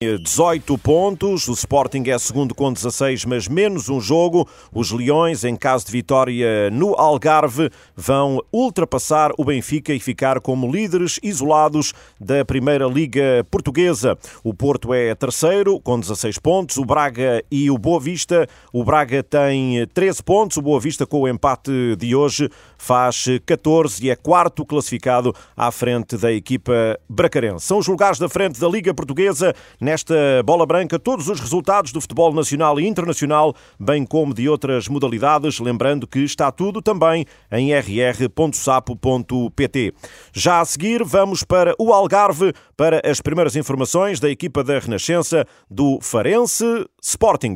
18 pontos, o Sporting é segundo com 16, mas menos um jogo. Os Leões, em caso de vitória no Algarve, vão ultrapassar o Benfica e ficar como líderes isolados da Primeira Liga Portuguesa. O Porto é terceiro, com 16 pontos, o Braga e o Boa Vista. O Braga tem 13 pontos, o Boa Vista, com o empate de hoje, faz 14 e é quarto classificado à frente da equipa bracarense. São os lugares da frente da Liga Portuguesa nesta bola branca todos os resultados do futebol nacional e internacional, bem como de outras modalidades, lembrando que está tudo também em rr.sapo.pt. Já a seguir, vamos para o Algarve para as primeiras informações da equipa da Renascença do Farense Sporting.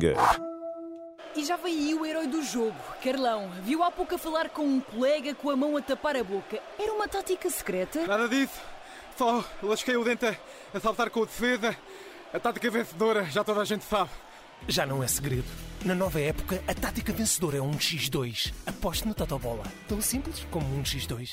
E já veio aí o herói do jogo, Carlão. Viu há pouco a falar com um colega com a mão a tapar a boca. Era uma tática secreta? Nada disso. Só lasquei o dente a saltar com a defesa a tática vencedora, já toda a gente sabe. Já não é segredo. Na nova época, a tática vencedora é um X2. Aposte no Totobola. Tão simples como um X2.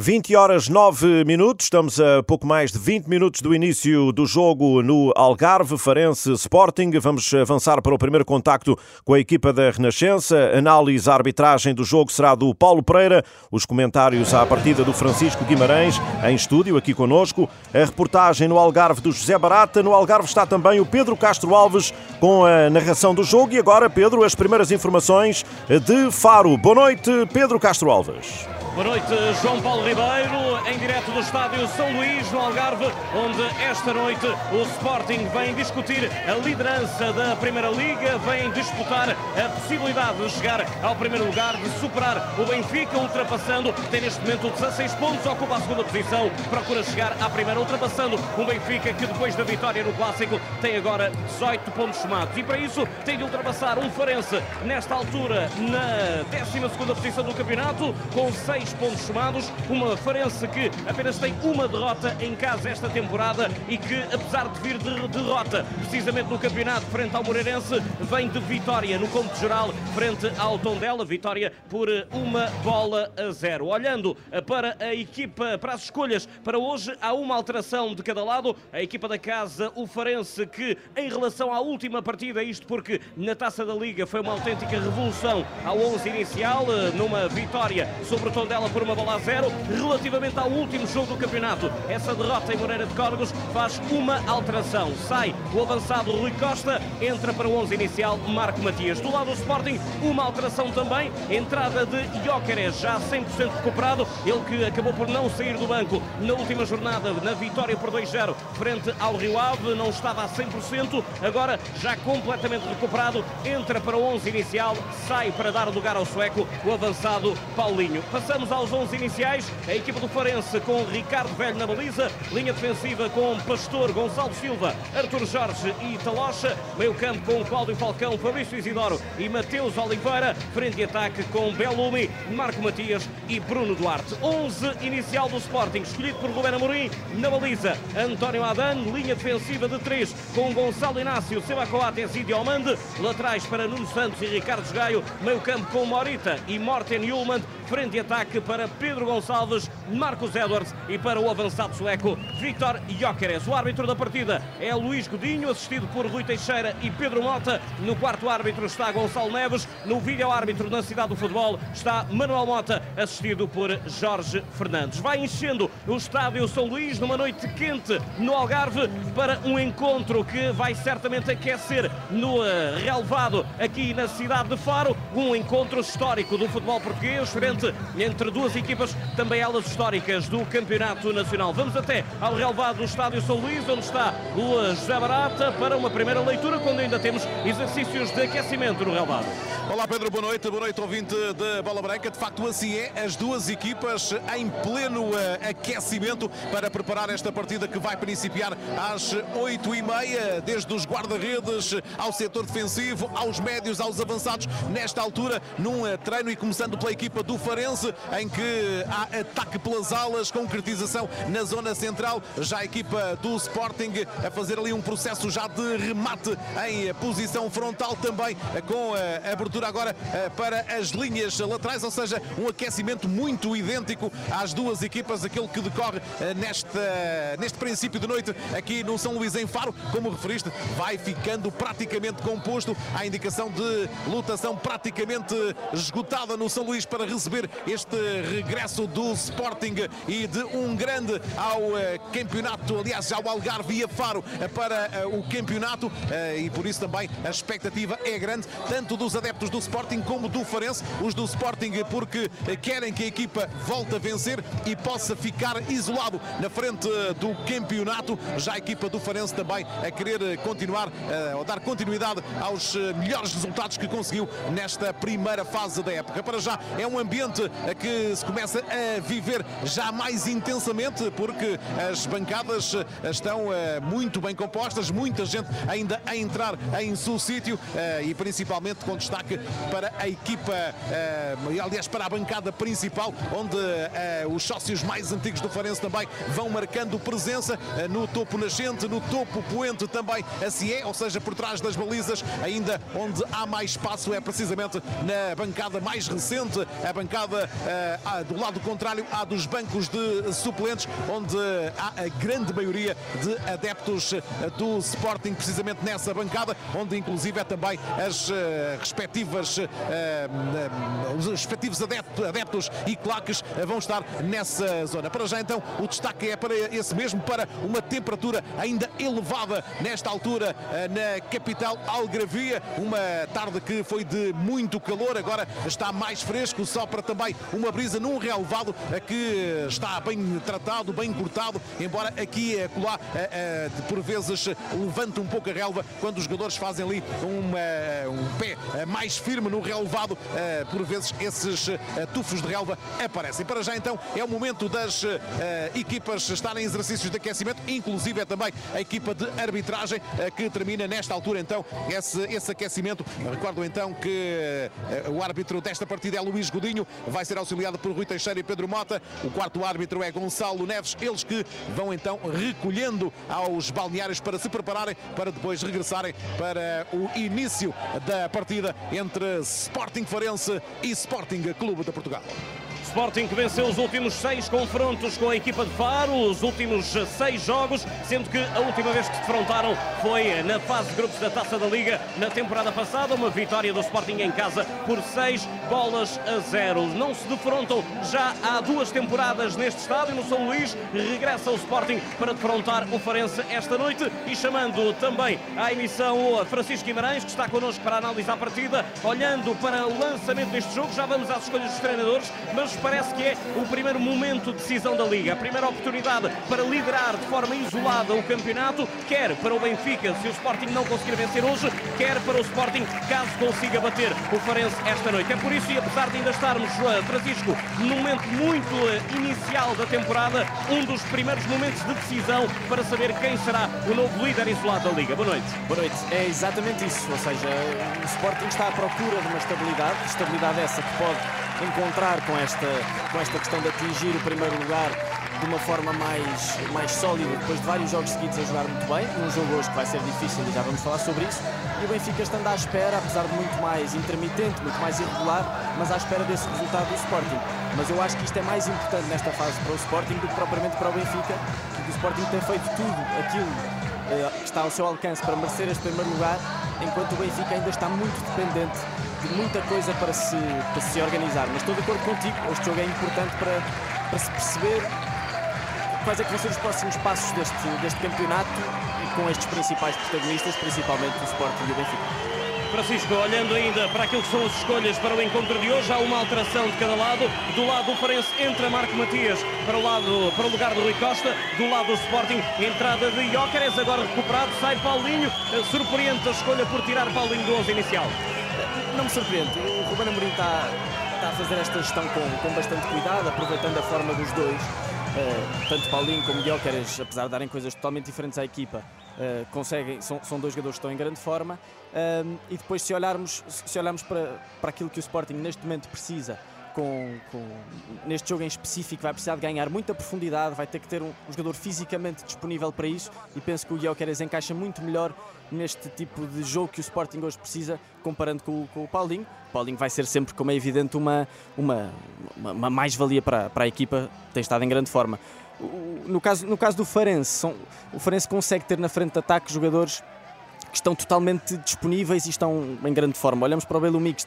20 horas 9 minutos, estamos a pouco mais de 20 minutos do início do jogo no Algarve, Farense Sporting. Vamos avançar para o primeiro contacto com a equipa da Renascença. Análise, arbitragem do jogo será do Paulo Pereira. Os comentários à partida do Francisco Guimarães, em estúdio aqui conosco. A reportagem no Algarve do José Barata. No Algarve está também o Pedro Castro Alves com a narração do jogo. E agora, Pedro, as primeiras informações de Faro. Boa noite, Pedro Castro Alves. Boa noite, João Paulo Ribeiro, em direto do estádio São Luís, no Algarve, onde esta noite o Sporting vem discutir a liderança da Primeira Liga, vem disputar a possibilidade de chegar ao primeiro lugar, de superar o Benfica, ultrapassando, tem neste momento 16 pontos, ocupa a segunda posição, procura chegar à primeira, ultrapassando o Benfica, que depois da vitória no Clássico tem agora 18 pontos somados. E para isso tem de ultrapassar um Farense, nesta altura, na 12 posição do campeonato, com 6 pontos somados. Uma Farense que apenas tem uma derrota em casa esta temporada e que, apesar de vir de derrota precisamente no campeonato frente ao Moreirense, vem de vitória no cômputo geral frente ao Tondela. Vitória por uma bola a zero. Olhando para a equipa, para as escolhas para hoje, há uma alteração de cada lado. A equipa da casa, o Farense, que em relação à última partida, isto porque na taça da Liga foi uma autêntica revolução ao 11 inicial, numa vitória sobre o Tondela ela por uma bola a zero. Relativamente ao último jogo do campeonato, essa derrota em Moreira de Córregos faz uma alteração. Sai o avançado Rui Costa, entra para o 11 inicial Marco Matias. Do lado do Sporting, uma alteração também. Entrada de Jóqueres, já 100% recuperado. Ele que acabou por não sair do banco na última jornada, na vitória por 2-0 frente ao Rio Ave. Não estava a 100%, agora já completamente recuperado. Entra para o 11 inicial, sai para dar lugar ao sueco, o avançado Paulinho. Passamos Vamos aos 11 iniciais. A equipa do Farense com Ricardo Velho na baliza. Linha defensiva com Pastor, Gonçalo Silva, Arthur Jorge e Talocha. Meio campo com Cláudio Falcão, Fabrício Isidoro e Mateus Oliveira. Frente de ataque com Belumi, Marco Matias e Bruno Duarte. 11 inicial do Sporting, escolhido por Rubén Amorim. Na baliza, António Adan. Linha defensiva de 3 com Gonçalo Inácio, Seba Coates e Diomande. Laterais para Nuno Santos e Ricardo Gaio. Meio campo com Morita e Morten Yulman. Frente de ataque para Pedro Gonçalves, Marcos Edwards e para o avançado sueco Vitor Jóqueres. O árbitro da partida é Luís Godinho, assistido por Rui Teixeira e Pedro Mota. No quarto árbitro está Gonçalo Neves. No vídeo árbitro na cidade do futebol está Manuel Mota, assistido por Jorge Fernandes. Vai enchendo o estádio São Luís numa noite quente no Algarve para um encontro que vai certamente aquecer no eh, relevado aqui na cidade de Faro. Um encontro histórico do futebol português, frente entre duas equipas, também elas históricas do Campeonato Nacional. Vamos até ao relevado do Estádio São Luís, onde está o José Barata, para uma primeira leitura, quando ainda temos exercícios de aquecimento no relevado. Olá Pedro, boa noite, boa noite ouvinte da Bola Branca. De facto, assim é, as duas equipas em pleno uh, aquecimento para preparar esta partida que vai principiar às 8 e meia, desde os guarda-redes ao setor defensivo, aos médios, aos avançados, nesta altura, num uh, treino e começando pela equipa do Farense, em que há ataque pelas alas, concretização na zona central. Já a equipa do Sporting a fazer ali um processo já de remate em posição frontal também, com a abertura agora eh, para as linhas laterais, ou seja, um aquecimento muito idêntico às duas equipas, aquele que decorre eh, nesta, neste princípio de noite aqui no São Luís em Faro. Como referiste, vai ficando praticamente composto a indicação de lutação praticamente esgotada no São Luís para receber este regresso do Sporting e de um grande ao eh, campeonato, aliás, ao Algarve e a Faro para o campeonato e por isso também a expectativa é grande, tanto dos adeptos do Sporting como do Farense, os do Sporting porque querem que a equipa volte a vencer e possa ficar isolado na frente do campeonato. Já a equipa do Farense também a querer continuar, a dar continuidade aos melhores resultados que conseguiu nesta primeira fase da época. Para já é um ambiente que se começa a viver já mais intensamente porque as bancadas estão eh, muito bem compostas, muita gente ainda a entrar em seu sítio eh, e principalmente com destaque para a equipa, eh, aliás, para a bancada principal, onde eh, os sócios mais antigos do Farense também vão marcando presença eh, no topo nascente, no topo poente também assim é, ou seja, por trás das balizas, ainda onde há mais espaço é precisamente na bancada mais recente, a bancada do lado contrário à dos bancos de suplentes, onde há a grande maioria de adeptos do Sporting, precisamente nessa bancada, onde inclusive é também as respectivas eh, os respectivos adeptos e claques eh, vão estar nessa zona. Para já então o destaque é para esse mesmo, para uma temperatura ainda elevada nesta altura eh, na capital Algravia, uma tarde que foi de muito calor, agora está mais fresco, sopra também uma brisa num relevado que está bem tratado, bem cortado, embora aqui e acolá por vezes levanta um pouco a relva quando os jogadores fazem ali um, pé mais firme no relevado por vezes esses tufos de relva aparecem. Para já então é o momento das equipas estarem em exercícios de aquecimento, inclusive é também a equipa de arbitragem que termina nesta altura então esse, esse aquecimento. Recordo então que o árbitro desta partida é Luís Godinho, vai ser auxiliado por Rui Teixeira e Pedro Mota. O quarto árbitro é Gonçalo Neves, eles que vão então recolhendo aos balneários para se prepararem para depois regressarem para o início da partida entre Sporting Farense e Sporting Clube de Portugal. Sporting que venceu os últimos seis confrontos com a equipa de Faro, os últimos seis jogos, sendo que a última vez que se defrontaram foi na fase de grupos da Taça da Liga na temporada passada, uma vitória do Sporting em casa por seis bolas a zero. Não se defrontam já há duas temporadas neste estádio, no São Luís. Regressa o Sporting para defrontar o Farense esta noite e chamando também à emissão Francisco Guimarães, que está connosco para analisar a partida, olhando para o lançamento deste jogo. Já vamos às escolhas dos treinadores, mas parece que é o primeiro momento de decisão da Liga, a primeira oportunidade para liderar de forma isolada o campeonato, quer para o Benfica, se o Sporting não conseguir vencer hoje, quer para o Sporting, caso consiga bater o Farense esta noite. É por isso, e apesar de ainda estarmos, Francisco, num momento muito uh, inicial da temporada, um dos primeiros momentos de decisão para saber quem será o novo líder isolado da Liga. Boa noite. Boa noite. É exatamente isso, ou seja, o Sporting está à procura de uma estabilidade, estabilidade essa que pode encontrar com esta, com esta questão de atingir o primeiro lugar de uma forma mais, mais sólida, depois de vários jogos seguidos a jogar muito bem, num jogo hoje que vai ser difícil e já vamos falar sobre isso, e o Benfica estando à espera, apesar de muito mais intermitente, muito mais irregular, mas à espera desse resultado do Sporting. Mas eu acho que isto é mais importante nesta fase para o Sporting do que propriamente para o Benfica, que o Sporting tem feito tudo aquilo eh, que está ao seu alcance para merecer este primeiro lugar, enquanto o Benfica ainda está muito dependente de muita coisa para se, para se organizar. Mas estou de acordo contigo, este jogo é importante para, para se perceber quais é que vão ser os próximos passos deste, deste campeonato e com estes principais protagonistas, principalmente o Sporting e o Benfica. Francisco, olhando ainda para aquilo que são as escolhas para o encontro de hoje, há uma alteração de cada lado. Do lado do Farense entra Marco Matias para o, lado, para o lugar do Rui Costa. Do lado do Sporting, entrada de Jóqueres, agora recuperado, sai Paulinho. Surpreende a escolha por tirar Paulinho do 11 inicial não me surpreende. O Ruben Amorim está, está a fazer esta gestão com, com bastante cuidado, aproveitando a forma dos dois. Uh, tanto Paulinho como Guilherme, apesar de darem coisas totalmente diferentes à equipa, uh, conseguem, são, são dois jogadores que estão em grande forma. Uh, e depois, se olharmos, se olharmos para, para aquilo que o Sporting neste momento precisa, com, com, neste jogo em específico vai precisar de ganhar muita profundidade, vai ter que ter um, um jogador fisicamente disponível para isso e penso que o Guilherme encaixa muito melhor neste tipo de jogo que o Sporting hoje precisa, comparando com, com o Paulinho. O Paulinho vai ser sempre, como é evidente, uma, uma, uma, mais-valia para, para a equipa, tem estado em grande forma. No caso, no caso do Farense, são, o Farense consegue ter na frente de ataque jogadores que estão totalmente disponíveis e estão em grande forma. Olhamos para o Belo Mix,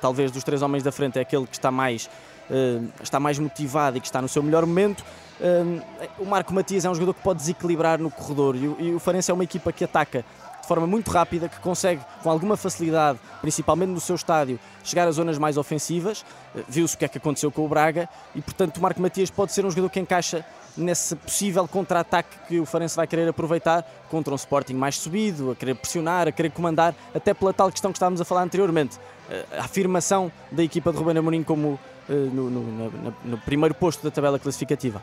talvez dos três homens da frente é aquele que está mais, uh, está mais motivado e que está no seu melhor momento. Uh, o Marco Matias é um jogador que pode desequilibrar no corredor e, e o Farense é uma equipa que ataca de forma muito rápida, que consegue com alguma facilidade, principalmente no seu estádio, chegar a zonas mais ofensivas. Uh, Viu-se o que é que aconteceu com o Braga e, portanto, o Marco Matias pode ser um jogador que encaixa nesse possível contra-ataque que o Farense vai querer aproveitar contra um Sporting mais subido, a querer pressionar, a querer comandar, até pela tal questão que estávamos a falar anteriormente, a afirmação da equipa de Ruben Amorim como eh, no, no, no, no primeiro posto da tabela classificativa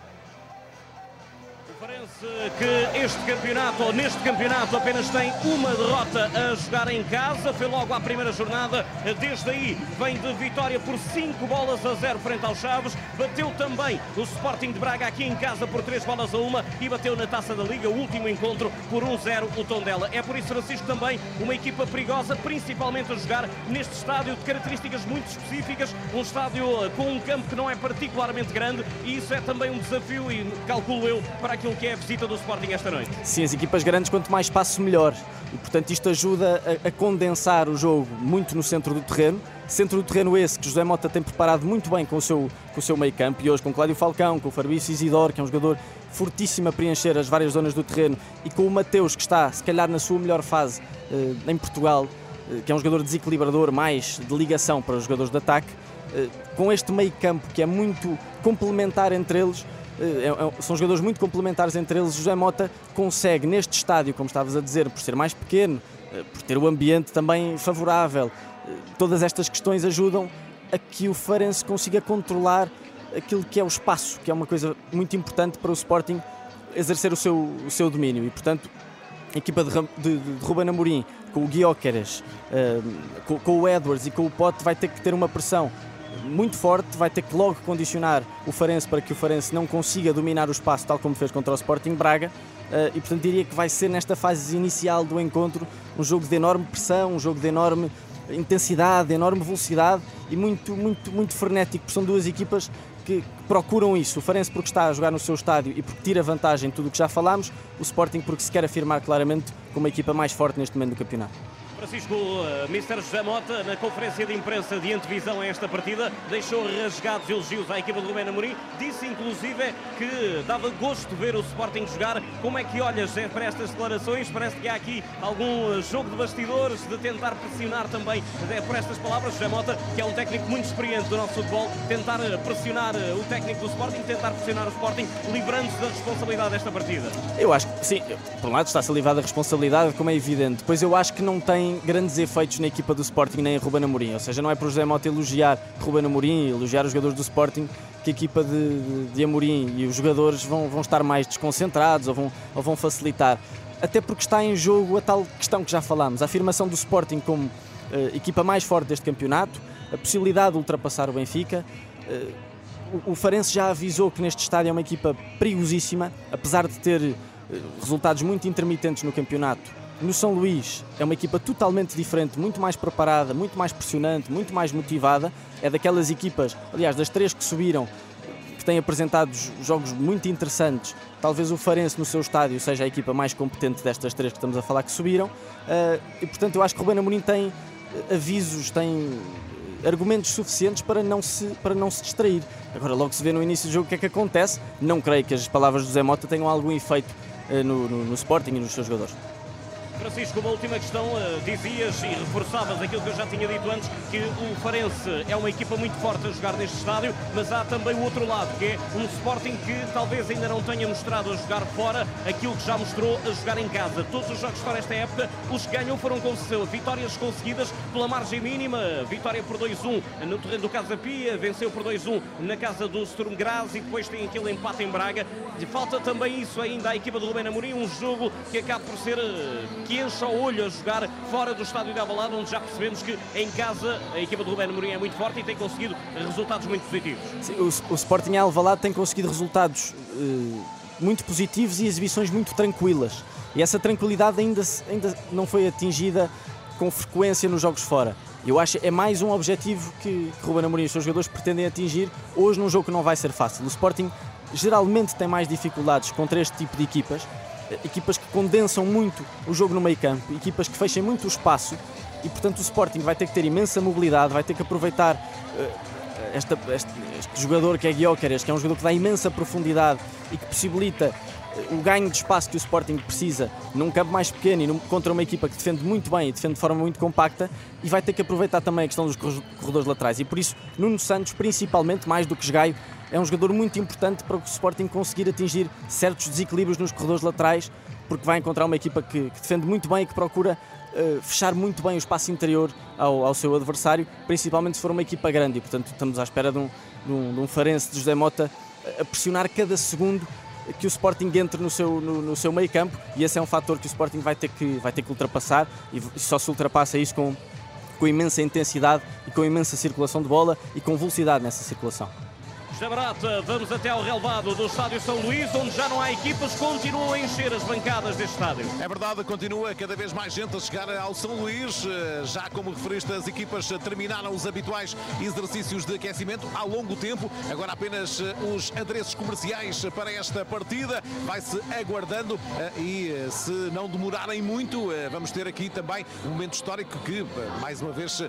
que este campeonato, ou neste campeonato, apenas tem uma derrota a jogar em casa. Foi logo à primeira jornada. Desde aí vem de vitória por 5 bolas a 0 frente aos Chaves. Bateu também o Sporting de Braga aqui em casa por 3 bolas a 1 e bateu na taça da Liga, o último encontro, por 1-0 o Tondela. É por isso, Francisco, também uma equipa perigosa, principalmente a jogar neste estádio de características muito específicas. Um estádio com um campo que não é particularmente grande e isso é também um desafio, e calculo eu, para aquilo que é a visita do Sporting esta noite. Sim, as equipas grandes, quanto mais espaço, melhor. E, portanto, isto ajuda a, a, condensar o jogo muito no centro do terreno. Centro do terreno esse que José Mota tem preparado muito bem com o seu, com o seu meio campo. E hoje com Cláudio Falcão, com o Fabrício Isidoro, que é um jogador fortíssimo a preencher as várias zonas do terreno. E com o Mateus, que está, se calhar, na sua melhor fase eh, em Portugal, eh, que é um jogador desequilibrador, mais de ligação para os jogadores de ataque. Eh, com este meio campo que é muito complementar entre eles, são jogadores muito complementares entre eles. José Mota consegue, neste estádio, como estavas a dizer, por ser mais pequeno, eh, por ter o ambiente também favorável, eh, todas estas questões ajudam a que o Farense consiga controlar aquilo que é o espaço, que é uma coisa muito importante para o Sporting exercer o seu, o seu domínio. E, portanto, a equipa de, de, de Ruben Amorim, com o Guióqueras, uh, com, com, o Edwards e com o Pote, vai ter que ter uma pressão muito forte, vai ter que logo condicionar o Farense para que o Farense não consiga dominar o espaço tal como fez contra o Sporting Braga. Uh, e portanto diria que vai ser nesta fase inicial do encontro um jogo de enorme pressão, um jogo de enorme intensidade, de enorme velocidade e muito, muito, muito frenético, porque são duas equipas que, procuram isso. O Farense porque está a jogar no seu estádio e porque tira vantagem em tudo o que já falámos, o Sporting porque se quer afirmar claramente como a equipa mais forte neste momento do campeonato. Francisco uh, Mr. José Mota, na conferência de imprensa de antevisão a esta partida, deixou rasgados elogios à equipa de Rubén Amorim. Disse inclusive que dava gosto ver o Sporting jogar. Como é que olhas eh, para estas declarações? Parece que há aqui algum jogo de bastidores, de tentar pressionar também é por estas palavras. José Mota, que é um técnico muito experiente do nosso futebol, tentar pressionar o técnico do Sporting, tentar pressionar o Sporting, livrando-se da responsabilidade desta partida. Eu acho que sim, por um lado está-se a livrar da responsabilidade, como é evidente. Depois eu acho que não tem grandes efeitos na equipa do Sporting nem em Ruben Amorim. Ou seja, não é por José Mota elogiar Ruben Amorim, elogiar os jogadores do Sporting, que a equipa de, de, Amorim e os jogadores vão, vão estar mais desconcentrados ou vão, ou vão facilitar. Até porque está em jogo a tal questão que já falámos, a afirmação do Sporting como uh, equipa mais forte deste campeonato, a possibilidade de ultrapassar o Benfica. Uh, o, o Farense já avisou que neste estádio é uma equipa perigosíssima, apesar de ter uh, resultados muito intermitentes no campeonato no São Luís é uma equipa totalmente diferente, muito mais preparada, muito mais pressionante, muito mais motivada. É daquelas equipas, aliás, das três que subiram, que têm apresentado jogos muito interessantes. Talvez o Farense no seu estádio seja a equipa mais competente destas três que estamos a falar que subiram. Uh, e portanto eu acho que o Rubén Amorim tem avisos, tem argumentos suficientes para não, se, para não se distrair. Agora logo se vê no início do jogo o que é que acontece. Não creio que as palavras do Zé Mota tenham algum efeito no, no, no Sporting e nos seus jogadores. Francisco, uma última questão. Uh, dizias e reforçavas aquilo que eu já tinha dito antes, que o Farense é uma equipa muito forte a jogar neste estádio, mas há também o outro lado, que é um Sporting que talvez ainda não tenha mostrado a jogar fora aquilo que já mostrou a jogar em casa. Todos os jogos fora esta época, os que ganham foram com vitórias conseguidas pela margem mínima. Vitória por 2-1 no terreno do Casa Pia, venceu por 2-1 na casa do Sturm Graz e depois tem aquele empate em Braga. Falta também isso ainda à equipa do Rubén Amorim, um jogo que acaba por ser uh, que enche o olho a jogar fora do estádio de Alvalade, onde já percebemos que em casa a equipa do Ruben Amorim é muito forte e tem conseguido resultados muito positivos. Sim, o, o Sporting Alvalade tem conseguido resultados uh, muito positivos e exibições muito tranquilas. E essa tranquilidade ainda, ainda não foi atingida com frequência nos jogos fora. Eu acho que é mais um objetivo que, que Ruben Amorim e os seus jogadores pretendem atingir hoje num jogo que não vai ser fácil. O Sporting geralmente tem mais dificuldades contra este tipo de equipas, equipas que condensam muito o jogo no meio campo, equipas que fechem muito o espaço e portanto o Sporting vai ter que ter imensa mobilidade, vai ter que aproveitar uh, esta, este, este, jogador que é Guiocares, que é um jogador que dá imensa profundidade e que possibilita o ganho de espaço que o Sporting precisa num campo mais pequeno e num, contra uma equipa que defende muito bem e defende de forma muito compacta e vai ter que aproveitar também a questão dos corredores laterais. E por isso, Nuno Santos, principalmente, mais do que Esgaio, é um jogador muito importante para o Sporting conseguir atingir certos desequilíbrios nos corredores laterais, porque vai encontrar uma equipa que, que defende muito bem e que procura uh, fechar muito bem o espaço interior ao, ao, seu adversário, principalmente se for uma equipa grande. E, portanto, estamos à espera de um, de um, de um Farense de José Mota a pressionar cada segundo que o Sporting entre no seu, no, no seu meio campo e esse é um fator que o Sporting vai ter que, vai ter que ultrapassar e só se ultrapassa isso com, com imensa intensidade e com imensa circulação de bola e com velocidade nessa circulação. José Barata, vamos até ao relevado do Estádio São Luís, onde já não há equipas, continuam a encher as bancadas deste estádio. É verdade, continua cada vez mais gente a chegar ao São Luís. Eh, já como referiste, as equipas terminaram os habituais exercícios de aquecimento há longo tempo. Agora apenas eh, os adereços comerciais para esta partida. Vai-se aguardando eh, e se não demorarem muito, vamos ter aqui também um momento histórico que, mais uma vez,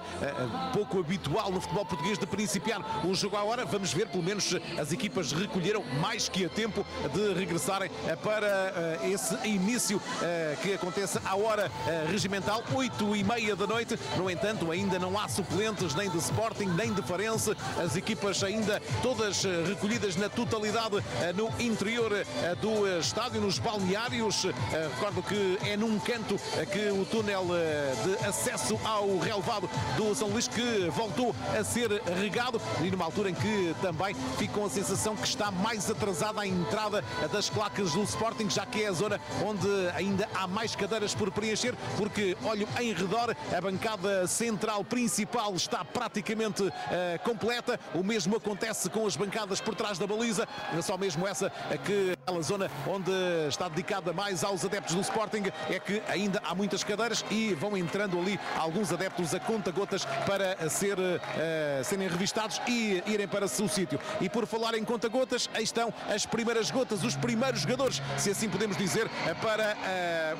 pouco habitual no futebol português de principiar um jogo à hora. Vamos ver pelo menos menos as equipas recolheram mais que a tempo de regressarem eh, para eh, esse início eh, que acontece à hora regimental, 8 e meia da noite. No entanto, ainda não há suplentes nem de Sporting, nem de Farense. As equipas ainda todas recolhidas na totalidade no interior do estádio, nos balneários. Recordo que é num canto que o túnel de acesso ao relevado do São Luís que voltou a ser regado e numa altura em que também fico com a sensação que está mais atrasada a entrada das claques do Sporting, já que é a zona onde ainda há mais cadeiras por preencher, porque olho em redor, a bancada central principal está praticamente uh, completa. O mesmo acontece com as bancadas por trás da baliza, é só mesmo essa que aquela zona onde está dedicada mais aos adeptos do Sporting é que ainda há muitas cadeiras e vão entrando ali alguns adeptos a conta-gotas para ser, uh, serem revistados e irem para o seu sítio. E por falar em conta-gotas, aí estão as primeiras gotas, os primeiros jogadores, se assim podemos dizer, para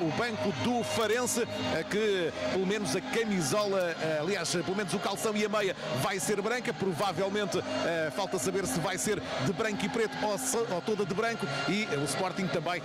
uh, o banco do Farense, uh, que pelo menos a camisola, uh, aliás, pelo menos o calção e a meia vai ser branca, provavelmente falta saber se vai ser de branco e preto ou, se, ou toda de branco. E o Sporting também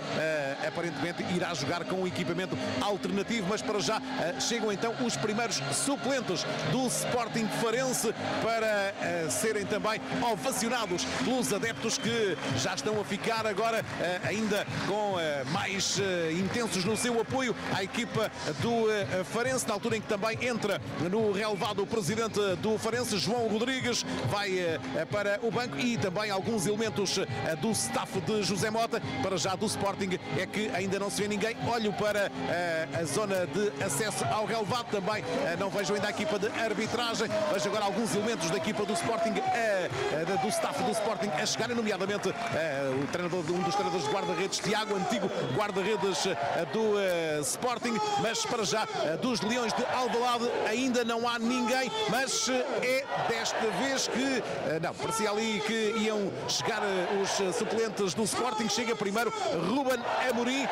aparentemente irá jogar com um equipamento alternativo, mas para já chegam então os primeiros suplentes do Sporting Farense para serem também ovacionados pelos adeptos que já estão a ficar agora eh, ainda com eh, mais eh, intensos no seu apoio à equipa do Farense, na altura em que também entra no relevado o presidente do Farense, João Rodrigues, vai para o banco e também alguns elementos do staff de José Mota, para já do Sporting é que ainda não se vê ninguém. Olho para a zona de acesso ao relevado, também não vejo ainda a equipa de arbitragem, vejo agora alguns elementos da equipa do Sporting, do staff staff do Sporting a chegarem, nomeadamente uh, o treinador, um dos treinadores de guarda-redes, Tiago, antigo guarda-redes uh, do uh, Sporting, mas para já dos Leões de Alvalade ainda não há ninguém, mas é desta vez que, não, parecia ali que iam chegar os suplentes do Sporting, chega primeiro Ruben Amorim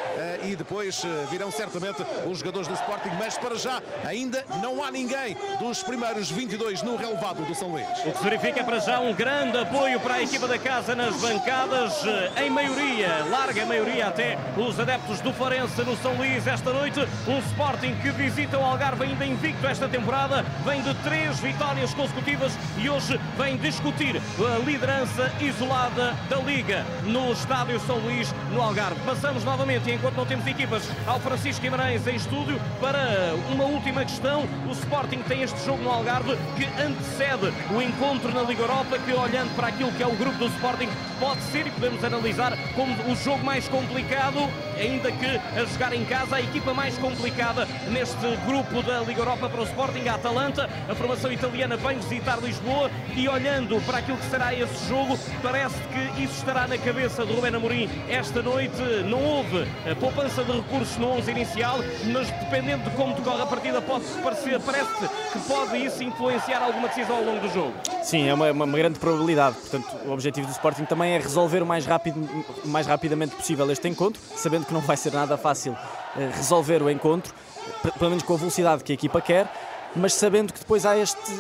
e depois virão certamente os jogadores do Sporting, mas para já ainda não há ninguém dos primeiros 22 no relevado do São Luís. O que se verifica é para já um grande apoio apoio para a equipa da casa nas bancadas, eh, em maioria, larga maioria até, os adeptos do Farense no São Luís esta noite. Um Sporting que visita o Algarve ainda invicto esta temporada, vem de três vitórias consecutivas e hoje vem discutir a liderança isolada da Liga no Estádio São Luís, no Algarve. Passamos novamente, enquanto não temos equipas, ao Francisco Guimarães em estúdio para uma última questão. O Sporting tem este jogo no Algarve que antecede o encontro na Liga Europa, que olhando para aquilo que é o grupo do Sporting, pode ser e podemos analisar como o jogo mais complicado ainda que a jogar em casa a equipa mais complicada neste grupo da Liga Europa para o Sporting, a Atalanta. A formação italiana vem visitar Lisboa e olhando para aquilo que será esse jogo, parece que isso estará na cabeça de Rubén Amorim esta noite. Não houve a poupança de recursos no 11 inicial, mas dependendo de como decorre a partida, pode parecer, parece que pode isso influenciar alguma decisão ao longo do jogo. Sim, é uma, uma, grande probabilidade. Portanto, o objetivo do Sporting também é resolver o mais, rápido, mais rapidamente possível este encontro, sabendo que não vai ser nada fácil eh, resolver o encontro, pelo menos com a velocidade que a equipa quer, mas sabendo que depois há este,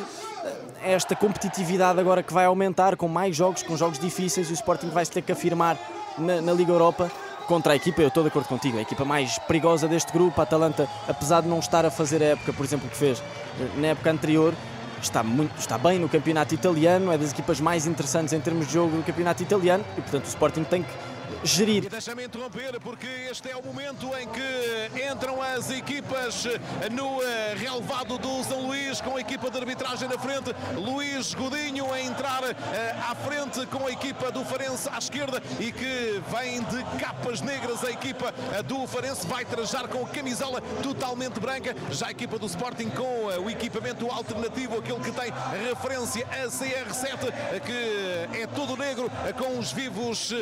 eh, esta competitividade agora que vai aumentar com mais jogos, com jogos difíceis, e o Sporting vai se ter que afirmar na, na Liga Europa contra a equipa, eu estou de acordo contigo, a equipa mais perigosa deste grupo, a Atalanta, apesar de não estar a fazer a época, por exemplo, que fez eh, na época anterior, está, muito, está bem no campeonato italiano, é das equipas mais interessantes em termos de jogo do campeonato italiano e, portanto, o Sporting tem que gerir. Deixa-me interromper, porque este é o momento em que entram as equipas no eh, relevado do São Luís, com a equipa de arbitragem na frente. Luís Godinho a entrar eh, à frente com a equipa do Farense à esquerda e que vem de capas negras. A equipa eh, do Farense vai trajar com a camisola totalmente branca. Já a equipa do Sporting com o equipamento alternativo, aquele que tem referência a CR7, que é todo negro, com os vivos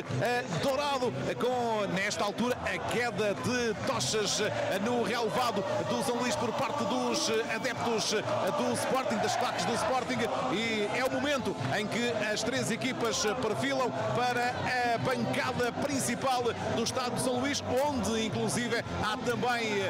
dourados com, nesta altura, a queda de tochas no relevado do São Luís por parte dos adeptos do Sporting, das claques do Sporting. E é o momento em que as três equipas perfilam para a bancada principal do Estado de São Luís, onde, inclusive, há também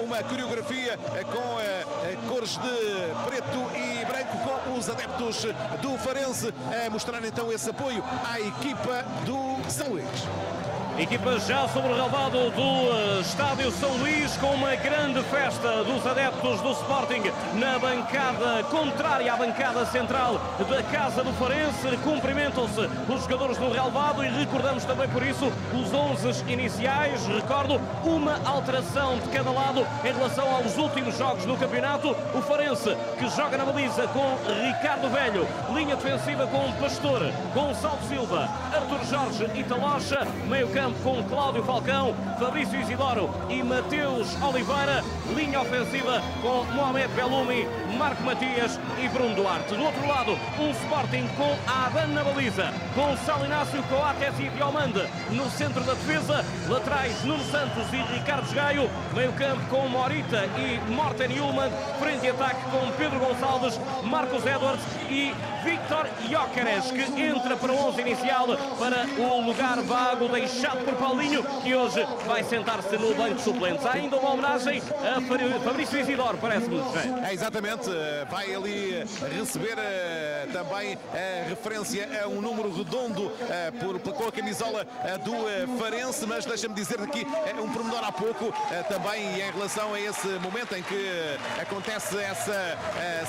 um, uma coreografia com cores de preto e branco, com os adeptos do Farense a mostrar então esse apoio à equipa do São Luís. Thanks. Equipa já sobre o relvado do Estádio São Luís com uma grande festa dos adeptos do Sporting na bancada contrária à bancada central da Casa do Farense. Cumprimentam-se os jogadores no relvado e recordamos também por isso os 11 iniciais. Recordo uma alteração de cada lado em relação aos últimos jogos no campeonato. O Farense que joga na baliza com Ricardo Velho, linha defensiva com Pastor, Gonçalo Silva, Arthur Jorge e Talocha, meio campo campo com Cláudio Falcão, Fabrício Isidoro e Mateus Oliveira. Linha ofensiva com Mohamed Belumi, Marco Matias e Bruno Duarte. Do outro lado, um Sporting com Adan na baliza, com Salinácio Coates e Diomande no centro da defesa. Laterais Nuno Santos e Ricardo Gaio. Meio campo com Morita e Morten Ullmann. Frente e ataque com Pedro Gonçalves, Marcos Edwards e Victor Jóqueres, que entra para o 11 inicial para o lugar vago deixado por Paulinho, que hoje vai sentar-se no banco de suplentes. Há ainda uma homenagem a Fabrício Isidoro, parece-me. É, exatamente, vai ali receber eh, também a referência a um número redondo eh, por, com a camisola eh, do Farense, mas deixa-me dizer aqui um pormenor há pouco também em relação a esse momento em que acontece essa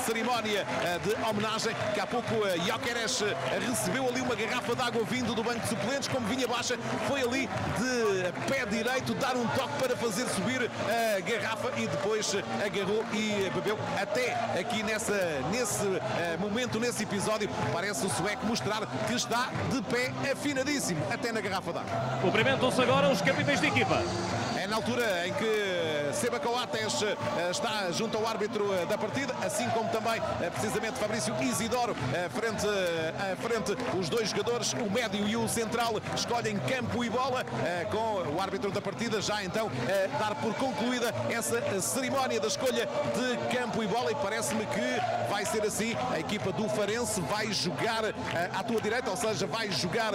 cerimónia de homenagem, que há pouco Jóqueres recebeu ali uma garrafa de água vindo do banco de suplentes, como vinha baixa, foi ali de pé direito dar um toque para fazer subir a garrafa e depois agarrou e bebeu até aqui nessa, nesse uh, momento, nesse episódio, parece o sueco mostrar que está de pé afinadíssimo até na garrafa d'água. Cumprimentam-se agora os capitães de equipa. É na altura em que Seba Coates eh, está junto ao árbitro eh, da partida, assim como também precisamente Fabrício Isidoro frente a frente os dois jogadores, o médio e o central, escolhem campo e bola com o árbitro da partida já então dar por concluída essa cerimónia da escolha de campo e bola e parece-me que vai ser assim. A equipa do Farense vai jogar à tua direita, ou seja, vai jogar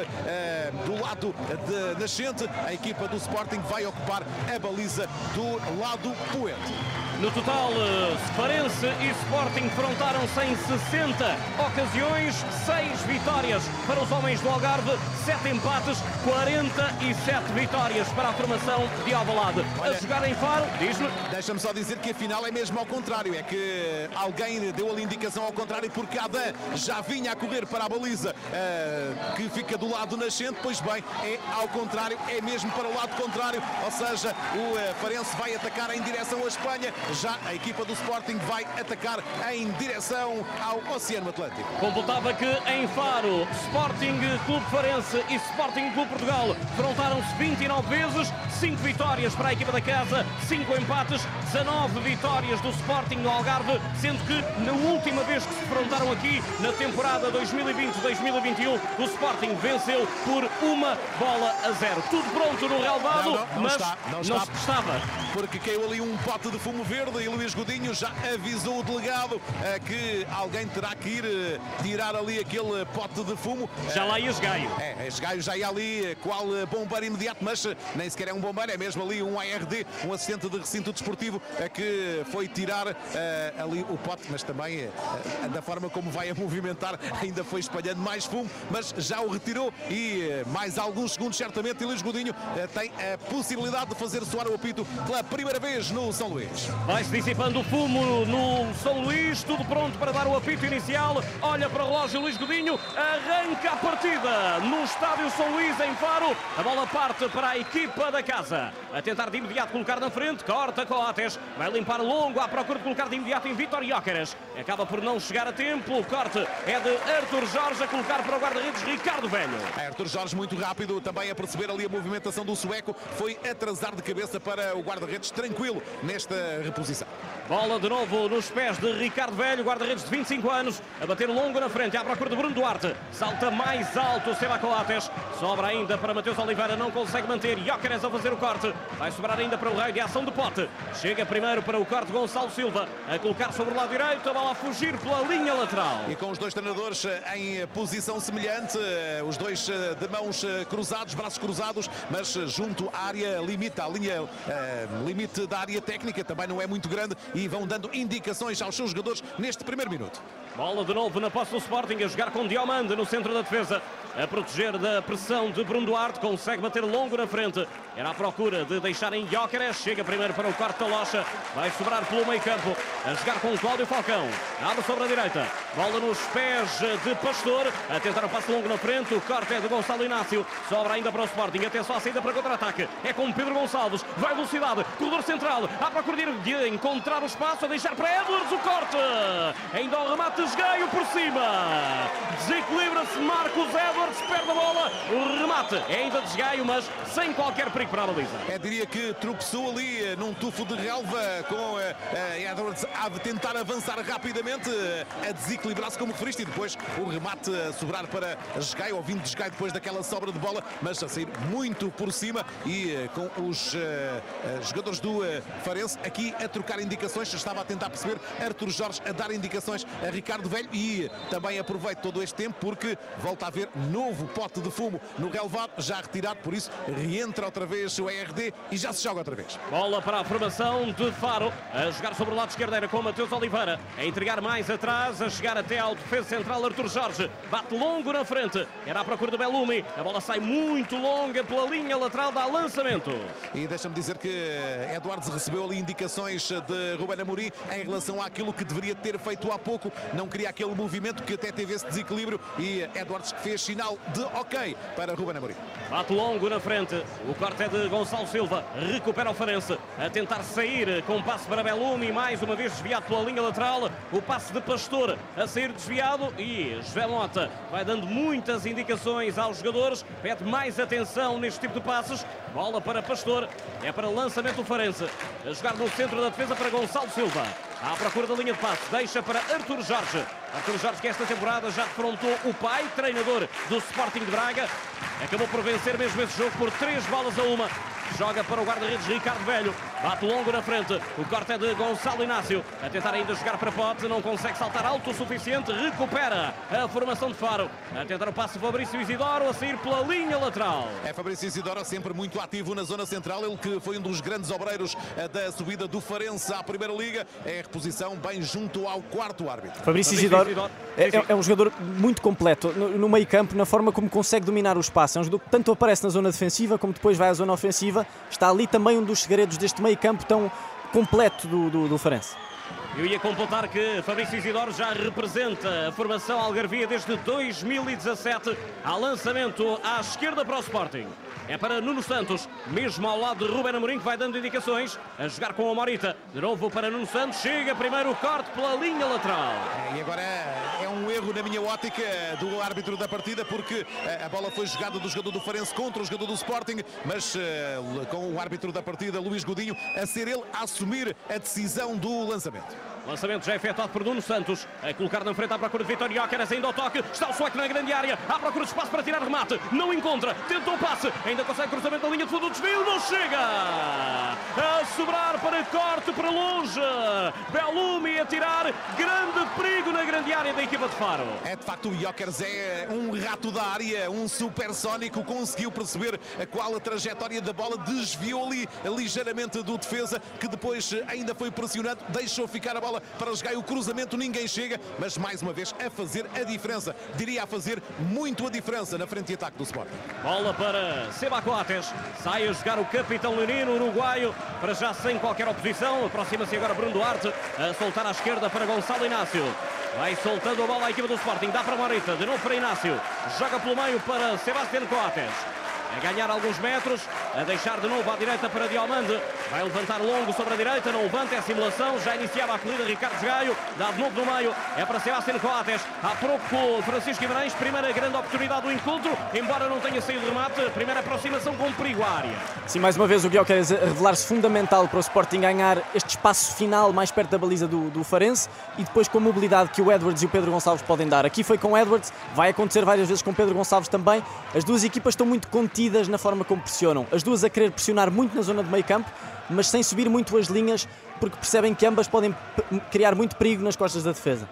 do lado de nascente. A equipa do Sporting vai ocupar a baliza do lado poente. No total, Farense e Sporting confrontaram-se em 60 ocasiões, 6 vitórias. Para os homens do Algarve, 7 empates, 47 vitórias para a formação de Alvalade. A jogar em Faro, diz-me... Deixa-me só dizer que a final é mesmo ao contrário, é que alguém deu a indicação ao contrário porque Adam já vinha a correr para a baliza uh, que fica do lado nascente, pois bem, é ao contrário, é mesmo para o lado contrário, ou seja, o uh, Farense vai atacar em direção à Espanha, já a equipa do Sporting vai atacar em direção ao Oceano Atlântico. Completava que em Faro, Sporting Clube Farense e Sporting Clube Portugal frontaram-se 29 vezes, 5 vitórias para a equipa da casa, 5 empates, 19 vitórias do Sporting no Algarve, sendo que na última vez que se frontaram aqui, na temporada 2020-2021, o Sporting venceu por uma bola a zero. Tudo pronto no relvado, Não, não, não mas está, não está. estava. Porque caiu ali um pote de fumo verde e Luís Godinho já avisou o delegado eh, que alguém terá que ir eh, tirar ali aquele pote de fumo. Já lá ia Gaio. É, este gajo já ia ali, eh, qual eh, bombeiro imediato, mas eh, nem sequer é um bombeiro, é mesmo ali um ARD, um assistente de recinto desportivo, eh, que foi tirar eh, ali o pote, mas também eh, eh, da forma como vai a movimentar, ainda foi espalhando mais fumo, mas já o retirou e eh, mais alguns segundos, certamente, e Luís Godinho eh, tem a possibilidade de fazer soar o apito pela primeira vez no São Luís. Vai-se dissipando o fumo no São Luís, tudo pronto para dar o apito inicial. Olha para o relógio Luís Godinho, arranca a partida no estádio São Luís, em Faro. A bola parte para a equipa da casa. A tentar de imediato colocar na frente, corta Coates, vai limpar longo à procura de colocar de imediato em Vitor Jóqueres. Acaba por não chegar a tempo. O corte é de Arthur Jorge a colocar para o guarda-redes Ricardo Velho. Arthur Jorge muito rápido, também a perceber ali a movimentação do sueco, foi atrasar de cabeça para o guarda-redes tranquilo nesta reposição. Bola de novo nos pés de Ricardo Velho, guarda-redes de 25 anos, a bater longo na frente, à procura de Bruno Duarte. Salta mais alto Seba Coates, sobra ainda para Mateus Oliveira, não consegue manter. Jóqueres a fazer o corte, vai sobrar ainda para o raio de ação de pote. Chega primeiro para o corte Gonçalo Silva, a colocar sobre o lado direito, a bola a fugir pela linha lateral. E com os dois treinadores em posição semelhante, eh, os dois eh, de mãos eh, cruzados, braços cruzados, mas junto à área limite, à linha limite da área técnica, também não é muito grande e vão dando indicações aos seus jogadores neste primeiro minuto. Bola de novo na posse do Sporting, a jogar com Diomande no centro da defesa, a proteger da pressão de Bruno Duarte, consegue bater longo na frente. Era à procura de deixar em Jóqueres, chega primeiro para o quarto da locha, vai sobrar pelo meio campo, a jogar com Cláudio Falcão. Abre sobre a direita, bola nos pés de Pastor, a tentar o passo longo na frente, o corte é de Gonçalo Inácio, sobra ainda para o Sporting, até só a saída para contra-ataque. É com Pedro Gonçalves, vai velocidade, corredor central, à procura de encontrar o espaço, a deixar para Edwards o corte. Ainda o remate esgaio por cima. Desequilibra-se Marcos Edwards, perde a bola. O remate é ainda desgaio, mas sem qualquer perigo para a baliza. É, diria que tropeçou ali eh, num tufo de relva com eh, eh, Edwards a tentar avançar rapidamente, a desequilibrar-se como referiste e depois o remate a sobrar para Esgai, ou vindo de Esgai depois daquela sobra de bola, mas a sair muito por cima e com os eh, jogadores do eh, Farense aqui a trocar indicações, estava a tentar perceber Arthur Jorge a dar indicações a Ricardo Velho e também aproveito todo este tempo porque volta a haver novo pote de fumo no relevado, já retirado, por isso reentra outra vez o ERD e já se joga outra vez. Bola para a formação de Faro, a jogar sobre o lado esquerdo era com Mateus Oliveira, a entregar mais atrás, a chegar até ao defesa central Arthur Jorge, bate longo na frente, era à procura do Belumi, a bola sai muito longa pela linha lateral, dá lançamento. E deixa-me dizer que Eduardo recebeu ali indicações de Ruben Amorim em relação àquilo que deveria ter feito há pouco. Não queria aquele movimento que até teve esse desequilíbrio e Edwards que fez sinal de ok para Ruben Amorim. Bate longo na frente, o corte é de Gonçalo Silva, recupera o Farense, a tentar sair com passe para Belumi, mais uma vez desviado pela linha lateral, o passe de Pastor a sair desviado e José Mota vai dando muitas indicações aos jogadores, pede mais atenção neste tipo de passes, bola para Pastor, é para lançamento do Farense, a jogar no centro da defesa para Gonçalo Silva. À procura da linha de passe, deixa para Arthur Jorge. Arthur Jorge que esta temporada já defrontou o pai, treinador do Sporting de Braga. Acabou por vencer mesmo esse jogo por três bolas a uma. Joga para o guarda-redes Ricardo Velho. Bate longo na frente. O corte é de Gonçalo Inácio. A tentar ainda jogar para Pote. Não consegue saltar alto o suficiente. Recupera a formação de Faro. A tentar o passe Fabrício Isidoro. A sair pela linha lateral. É Fabrício Isidoro sempre muito ativo na zona central. Ele que foi um dos grandes obreiros eh, da subida do Farense à Primeira Liga. É a reposição bem junto ao quarto árbitro. Fabrício Isidoro Isidoro. é, é- é um jogador muito completo no, no meio campo, na forma como consegue dominar o espaço. É um jogador que tanto aparece na zona defensiva como depois vai à zona ofensiva. Está ali também um dos segredos deste meio campo tão completo do, do, do Farense. Eu ia completar que Fabrício Isidoro já representa a formação Algarvia desde 2017. Há lançamento à esquerda para o Sporting. É para Nuno Santos, mesmo ao lado de Ruben Amorim, que vai dando indicações, a jogar com a Morita. De novo para Nuno Santos, chega primeiro o corte pela linha lateral. É, e agora é um erro na minha ótica do árbitro da partida, porque eh, a bola foi jogada do jogador do Farense contra o jogador do Sporting, mas uh, com o árbitro da partida, Luís Godinho, a ser ele a assumir a decisão do lançamento. Lançamento já efetuado por Nuno Santos. A colocar na frente à procura de Vitório Jóqueras. Ainda ao toque. Está o sueco na grande área. À procura de espaço para tirar remate. Não encontra. Tentou o passe. Ainda consegue cruzamento da linha de fundo. Desvio não chega. A sobrar para corte para longe. Belumi a tirar. Grande perigo na grande área da equipa de Faro. É de facto o Jóqueres é um rato da área. Um supersónico. Conseguiu perceber a qual a trajetória da bola. Desviou ali ligeiramente do defesa. Que depois ainda foi pressionado. Deixou ficar a bola bola para jogar o cruzamento, ninguém chega, mas mais uma vez a fazer a diferença. Diria a fazer muito a diferença na frente de ataque do Sporting. Bola para Seba Coates, sai a jogar o capitão Leonino, uruguaio, para já sem qualquer oposição. Aproxima-se agora Bruno Duarte, a soltar à esquerda para Gonçalo Inácio. Vai soltando a bola à equipa do Sporting, dá para Marita, de novo para Inácio, joga pelo meio para Sebastião Coates. A ganhar alguns metros, a deixar de novo à direita para Diomande, vai levantar longo sobre a direita, não levanta, é simulação, já iniciava a corrida Ricardo Gaio, dá de novo no meio, é para Sebastião Coates, há pouco Francisco Guimarães, primeira grande oportunidade do encontro, embora não tenha saído remate, primeira aproximação com perigo à área. Sim, mais uma vez o Guilherme quer revelar-se fundamental para o Sporting ganhar este espaço final mais perto da baliza do, do Farense e depois com a mobilidade que o Edwards e o Pedro Gonçalves podem dar. Aqui foi com o Edwards, vai acontecer várias vezes com o Pedro Gonçalves também, as duas equipas estão muito contidas na forma como pressionam. As duas a querer pressionar muito na zona de meio campo, mas sem subir muito as linhas, porque percebem que ambas podem criar muito perigo nas costas da defesa.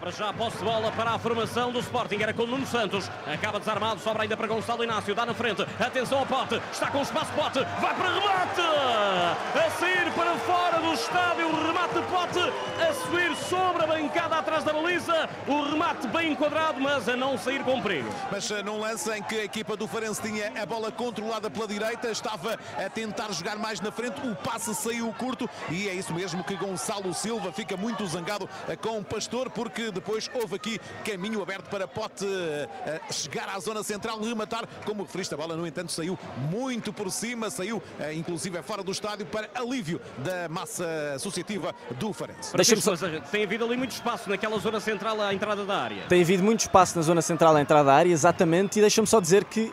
Para já a posse de bola para a formação do Sporting. Era com Nuno Santos. Acaba desarmado, sobra ainda para Gonçalo Inácio. Dá na frente. Atenção ao pote. Está com espaço pote. Vai para remate. A sair para fora do estádio. Remate pote. A subir sobre a bancada atrás da baliza. O remate bem enquadrado, mas a não sair com perigo. Mas eh, num lance em que a equipa do Farense tinha a bola controlada pela direita, estava a tentar jogar mais na frente. O passe saiu curto e é isso mesmo que Gonçalo Silva fica muito zangado eh, com o Pastor, porque depois houve aqui caminho aberto para Pote uh, chegar à zona central, rematar, como referiste, a bola no entanto saiu muito por cima, saiu inclusive fora do estádio para alívio da massa associativa do Farense. Só... Tem havido ali muito espaço naquela zona central à entrada da área. Tem havido muito espaço na zona central à entrada da área, exatamente, e deixa-me só dizer que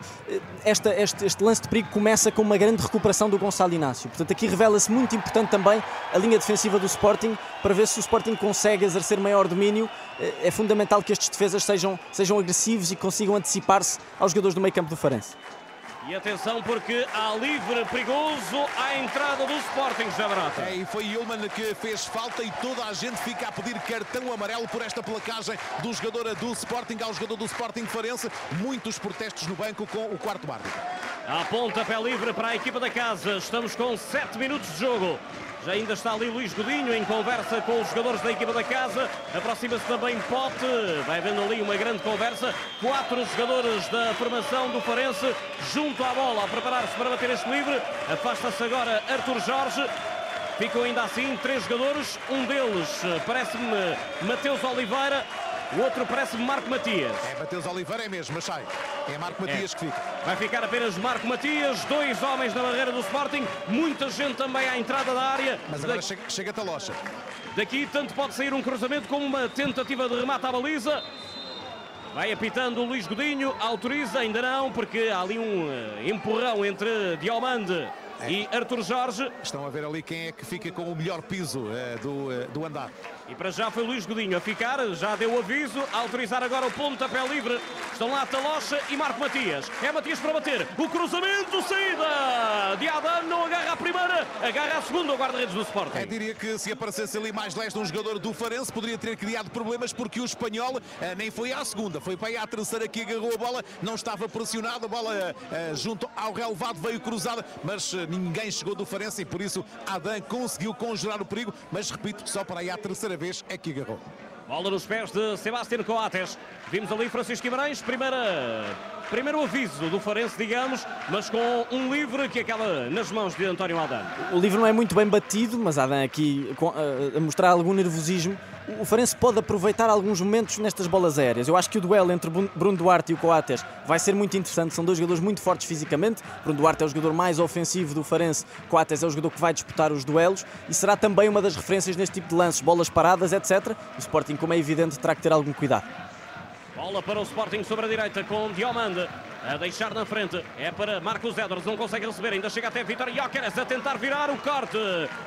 esta, este, este lance de perigo começa com uma grande recuperação do Gonçalo Inácio. Portanto, aqui revela-se muito importante também a linha defensiva do Sporting para ver se o Sporting consegue exercer maior domínio é fundamental que estes defesas sejam, sejam agressivos e consigam antecipar-se aos jogadores do meio campo do Farense. E atenção porque há livre perigoso à entrada do Sporting, Jabarata. É, e foi Ilman que fez falta e toda a gente fica a pedir cartão amarelo por esta placagem do jogador do Sporting ao jogador do Sporting Farense. Muitos protestos no banco com o quarto árbitro. A ponta pé livre para a equipa da casa. Estamos com 7 minutos de jogo. Já ainda está ali Luís Godinho em conversa com os jogadores da equipa da casa. Aproxima-se também Pote. Vai havendo ali uma grande conversa. Quatro jogadores da formação do Farense junto à bola a preparar-se para bater este livre. Afasta-se agora Arthur Jorge. Ficam ainda assim três jogadores. Um deles parece-me Mateus Oliveira. O outro parece Marco Matias. É Mateus Oliveira, é mesmo, mas sai. É Marco Matias é. que fica. Vai ficar apenas Marco Matias, dois homens na barreira do Sporting, muita gente também à entrada da área. Mas agora da... chega, chega Talocha. Daqui tanto pode sair um cruzamento como uma tentativa de remate à baliza. Vai apitando o Luís Godinho, autoriza, ainda não, porque há ali um uh, empurrão entre Diomande é. e Arthur Jorge. Estão a ver ali quem é que fica com o melhor piso uh, do, uh, do andar. E para já foi Luís Godinho a ficar, já deu aviso, a autorizar agora o pontapé livre. Estão lá Talocha e Marco Matias. É Matias para bater. O cruzamento, saída! De Adam não agarra a primeira, agarra a segunda o guarda-redes do Sporting. É, diria que se aparecesse ali mais leste um jogador do Farense, poderia ter criado problemas porque o espanhol eh, nem foi à segunda, foi para aí à terceira que agarrou a bola, não estava pressionado, a bola eh, junto ao relevado veio cruzada, mas eh, ninguém chegou do Farense e por isso Adam conseguiu conjurar o perigo, mas repito, só para aí à terceira primeira vez é que agarrou. Bola nos pés de Sebastião Coates. Vimos ali Francisco Guimarães, primeira primeiro aviso do Farense, digamos, mas com um livre que acaba nas mãos de António Adan. O livro não é muito bem batido, mas Adan aqui a mostrar algum nervosismo o Farense pode aproveitar alguns momentos nestas bolas aéreas. Eu acho que o duelo entre Bruno Duarte e o Coates vai ser muito interessante. São dois jogadores muito fortes fisicamente. Bruno Duarte é o jogador mais ofensivo do Farense, Coates é o jogador que vai disputar os duelos e será também uma das referências neste tipo de lances, bolas paradas, etc. O Sporting, como é evidente, terá que ter algum cuidado. Bola para o Sporting sobre a direita com Diomande a deixar na frente. É para Marcos Edwards, não consegue receber, ainda chega até Vitor Jóqueres a tentar virar o corte.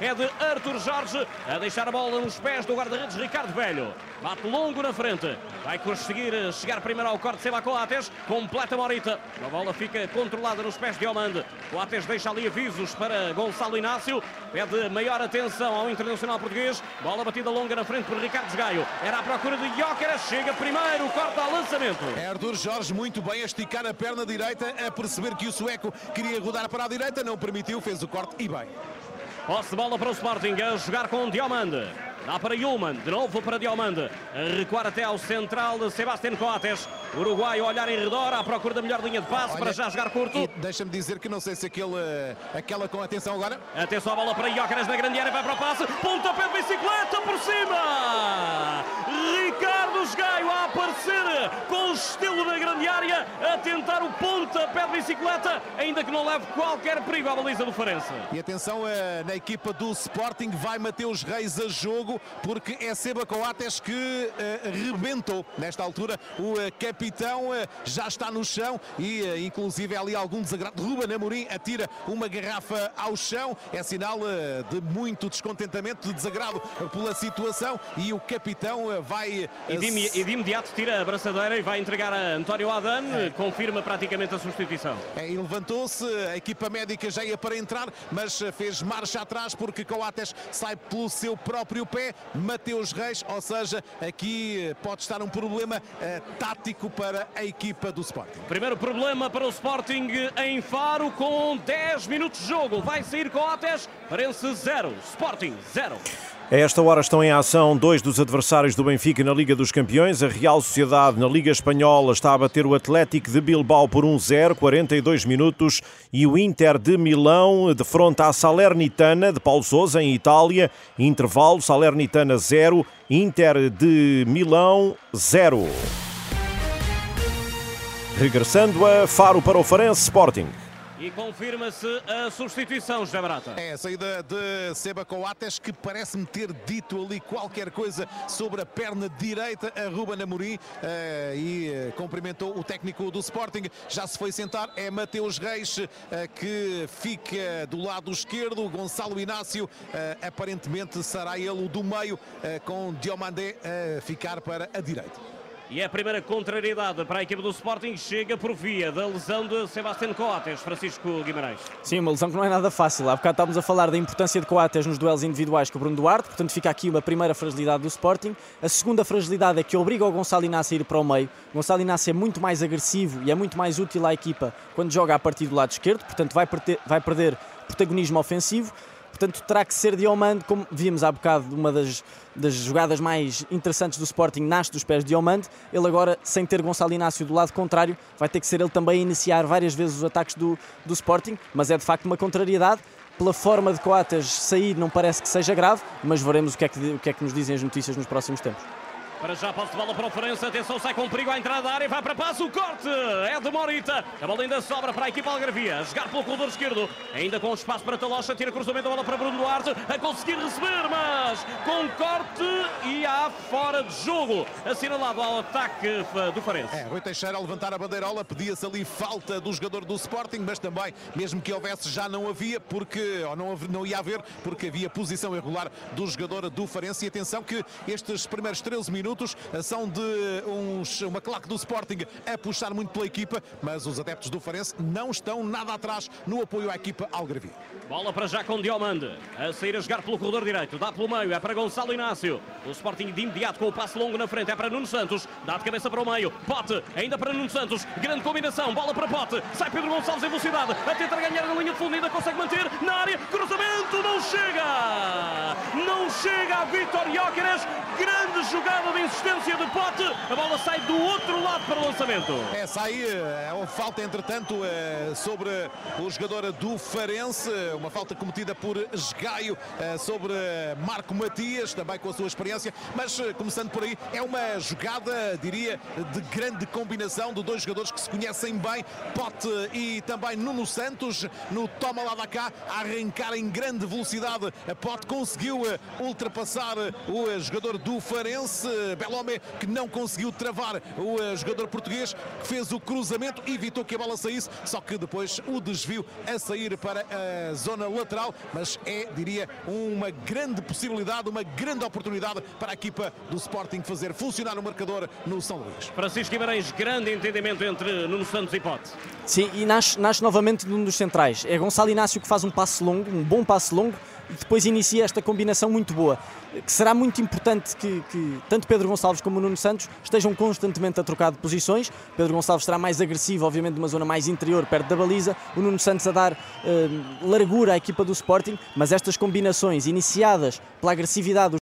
É de Arthur Jorge a deixar a bola nos pés do guarda-redes Ricardo Velho. Bate longo na frente. Vai conseguir chegar primeiro ao corte Seba Coates. Completa Morita. A bola fica controlada nos pés de Omande. Coates deixa ali avisos para Gonçalo Inácio. Pede maior atenção ao internacional português. Bola batida longa na frente por Ricardo Gaio. Era à procura de Jóqueres. Chega primeiro, corta ao lançamento. É Arthur Jorge muito bem a esticar a perna direita, a perceber que o sueco queria rodar para a direita. Não permitiu, fez o corte e bem. Posse de bola para o Sporting a jogar com Diomande. Dá para Yulman, de novo para Diomande. A recuar até ao central de Sebastián Coates. Uruguai a olhar em redor à procura da melhor linha de passe Olha, para já jogar curto. Deixa-me dizer que não sei se aquele, aquela com atenção agora. Atenção à bola para Jóqueres na grande área, vai para o passe. Pontapé de bicicleta por cima. Ricardo Gaio a aparecer com estilo na grande área, a tentar o pontapé de bicicleta, ainda que não leve qualquer perigo à baliza do Farense. E atenção eh, na equipa do Sporting, vai Mateus Reis a jogo porque é Seba Coates que uh, rebentou nesta altura. O uh, capitão já está no chão e inclusive é ali algum desagrado. Ruben Amorim atira uma garrafa ao chão. É sinal de muito descontentamento, de desagrado pela situação e o capitão vai... E de, imediato tira a braçadeira e vai entregar a António Adan, é. confirma praticamente a substituição. É, e levantou-se, a equipa médica já ia para entrar, mas fez marcha atrás porque Coates sai pelo seu próprio pé Mateus Reis, ou seja, aqui pode estar um problema uh, tático para a equipa do Sporting. Primeiro problema para o Sporting em Faro com 10 minutos de jogo. Vai sair Coates, Farense 0, Sporting 0. A esta hora estão em ação dois dos adversários do Benfica na Liga dos Campeões. A Real Sociedade na Liga Espanhola está a bater o Atlético de Bilbao por 1-0, 42 minutos, e o Inter de Milão defronta a Salernitana de Paulo Sousa em Itália. Intervalo Salernitana 0, Inter de Milão 0. Regressando a Faro para o Farense Sporting. E confirma-se a substituição, José Barata. É a saída de Seba Coates, que parece-me ter dito ali qualquer coisa sobre a perna direita a Ruben Amorim uh, e uh, cumprimentou o técnico do Sporting. Já se foi sentar, é Mateus Reis uh, que fica do lado esquerdo. Gonçalo Inácio aparentemente será ele o do meio, com Diomandé a ficar para a direita. E a primeira contrariedade para a equipe do Sporting chega por via da lesão de Sebastián Coates, Francisco Guimarães. Sim, uma lesão que não é nada fácil. Há bocado estávamos a falar da importância de Coates nos duelos individuais com o Bruno Duarte, portanto fica aqui uma primeira fragilidade do Sporting. A segunda fragilidade é que obriga o Gonçalo Inácio a ir para o meio. O Gonçalo Inácio é muito mais agressivo e é muito mais útil à equipa quando joga a partir do lado esquerdo, portanto vai perder, vai perder protagonismo ofensivo. Portanto, terá que ser Diomande, como vimos há bocado, uma das, das jogadas mais interessantes do Sporting nasce dos pés de Diomande. Ele agora, sem ter Gonçalo Inácio do lado contrário, vai ter que ser ele também a iniciar várias vezes os ataques do, do Sporting, mas é de facto uma contrariedade. Pela forma de Coates sair, não parece que seja grave, mas veremos o que é que, o que, é que nos dizem as notícias nos próximos tempos. Para já, posse de bola para o Farense. Atenção, sai com perigo à entrada da área vai para passo. O corte é de Morita. A bola ainda sobra para a equipa Algarvia. A jogar pelo corredor esquerdo. Ainda com espaço para Talocha. Tira cruzamento da bola para Bruno Duarte. A conseguir receber, mas com corte e há fora de jogo. Assinalado ao ataque do Farense. É, Rui Teixeira a levantar a bandeirola. Pedia-se ali falta do jogador do Sporting, mas também, mesmo que houvesse, já não havia, porque, ou não, não ia haver, porque havia posição irregular do jogador do Farense. E atenção que estes primeiros 13 minutos minutos. São de uns, uma claque do Sporting a puxar muito pela equipa, mas os adeptos do Farense não estão nada atrás no apoio à equipa Algravia. Bola para já com Diomande. A sair a jogar pelo corredor direito. Dá pelo meio. É para Gonçalo Inácio. O Sporting de imediato com o passe longo na frente. É para Nuno Santos. Dá de cabeça para o meio. Pote. Ainda para Nuno Santos. Grande combinação. Bola para Pote. Sai Pedro Gonçalves em velocidade. A tentar ganhar na linha de consegue manter na área. Cruzamento. Não chega. Não chega a Vitor Jóqueres. Grande jogada de insistência de Pote. A bola sai do outro lado para o lançamento. É, sai. É uma falta, entretanto, é, sobre o jogador do Farense uma falta cometida por Esgaio eh, sobre Marco Matias, também com a sua experiência, mas começando por aí, é uma jogada, diria, de grande combinação de dois jogadores que se conhecem bem, Pote e também Nuno Santos, no toma lá da cá, a arrancar em grande velocidade. A Pote conseguiu ultrapassar o jogador do Farense, Belome, que não conseguiu travar o jogador português, que fez o cruzamento, evitou que a bola saísse, só que depois o desvio a sair para a zona lateral, mas é, diria, uma grande possibilidade, uma grande oportunidade para a equipa do Sporting fazer funcionar o marcador no São Luís. Francisco Guimarães, grande entendimento entre Nuno Santos e Pote. Sim, e nasce, nasce novamente de um dos centrais. É Gonçalo Inácio que faz um passe longo, um bom passe longo, e depois inicia esta combinação muito boa, que será muito importante que, que, tanto Pedro Gonçalves como Nuno Santos estejam constantemente a trocar de posições. Pedro Gonçalves será mais agressivo, obviamente, numa zona mais interior, perto da baliza, o Nuno Santos a dar uh, largura à equipa do Sporting, mas estas combinações iniciadas pela agressividade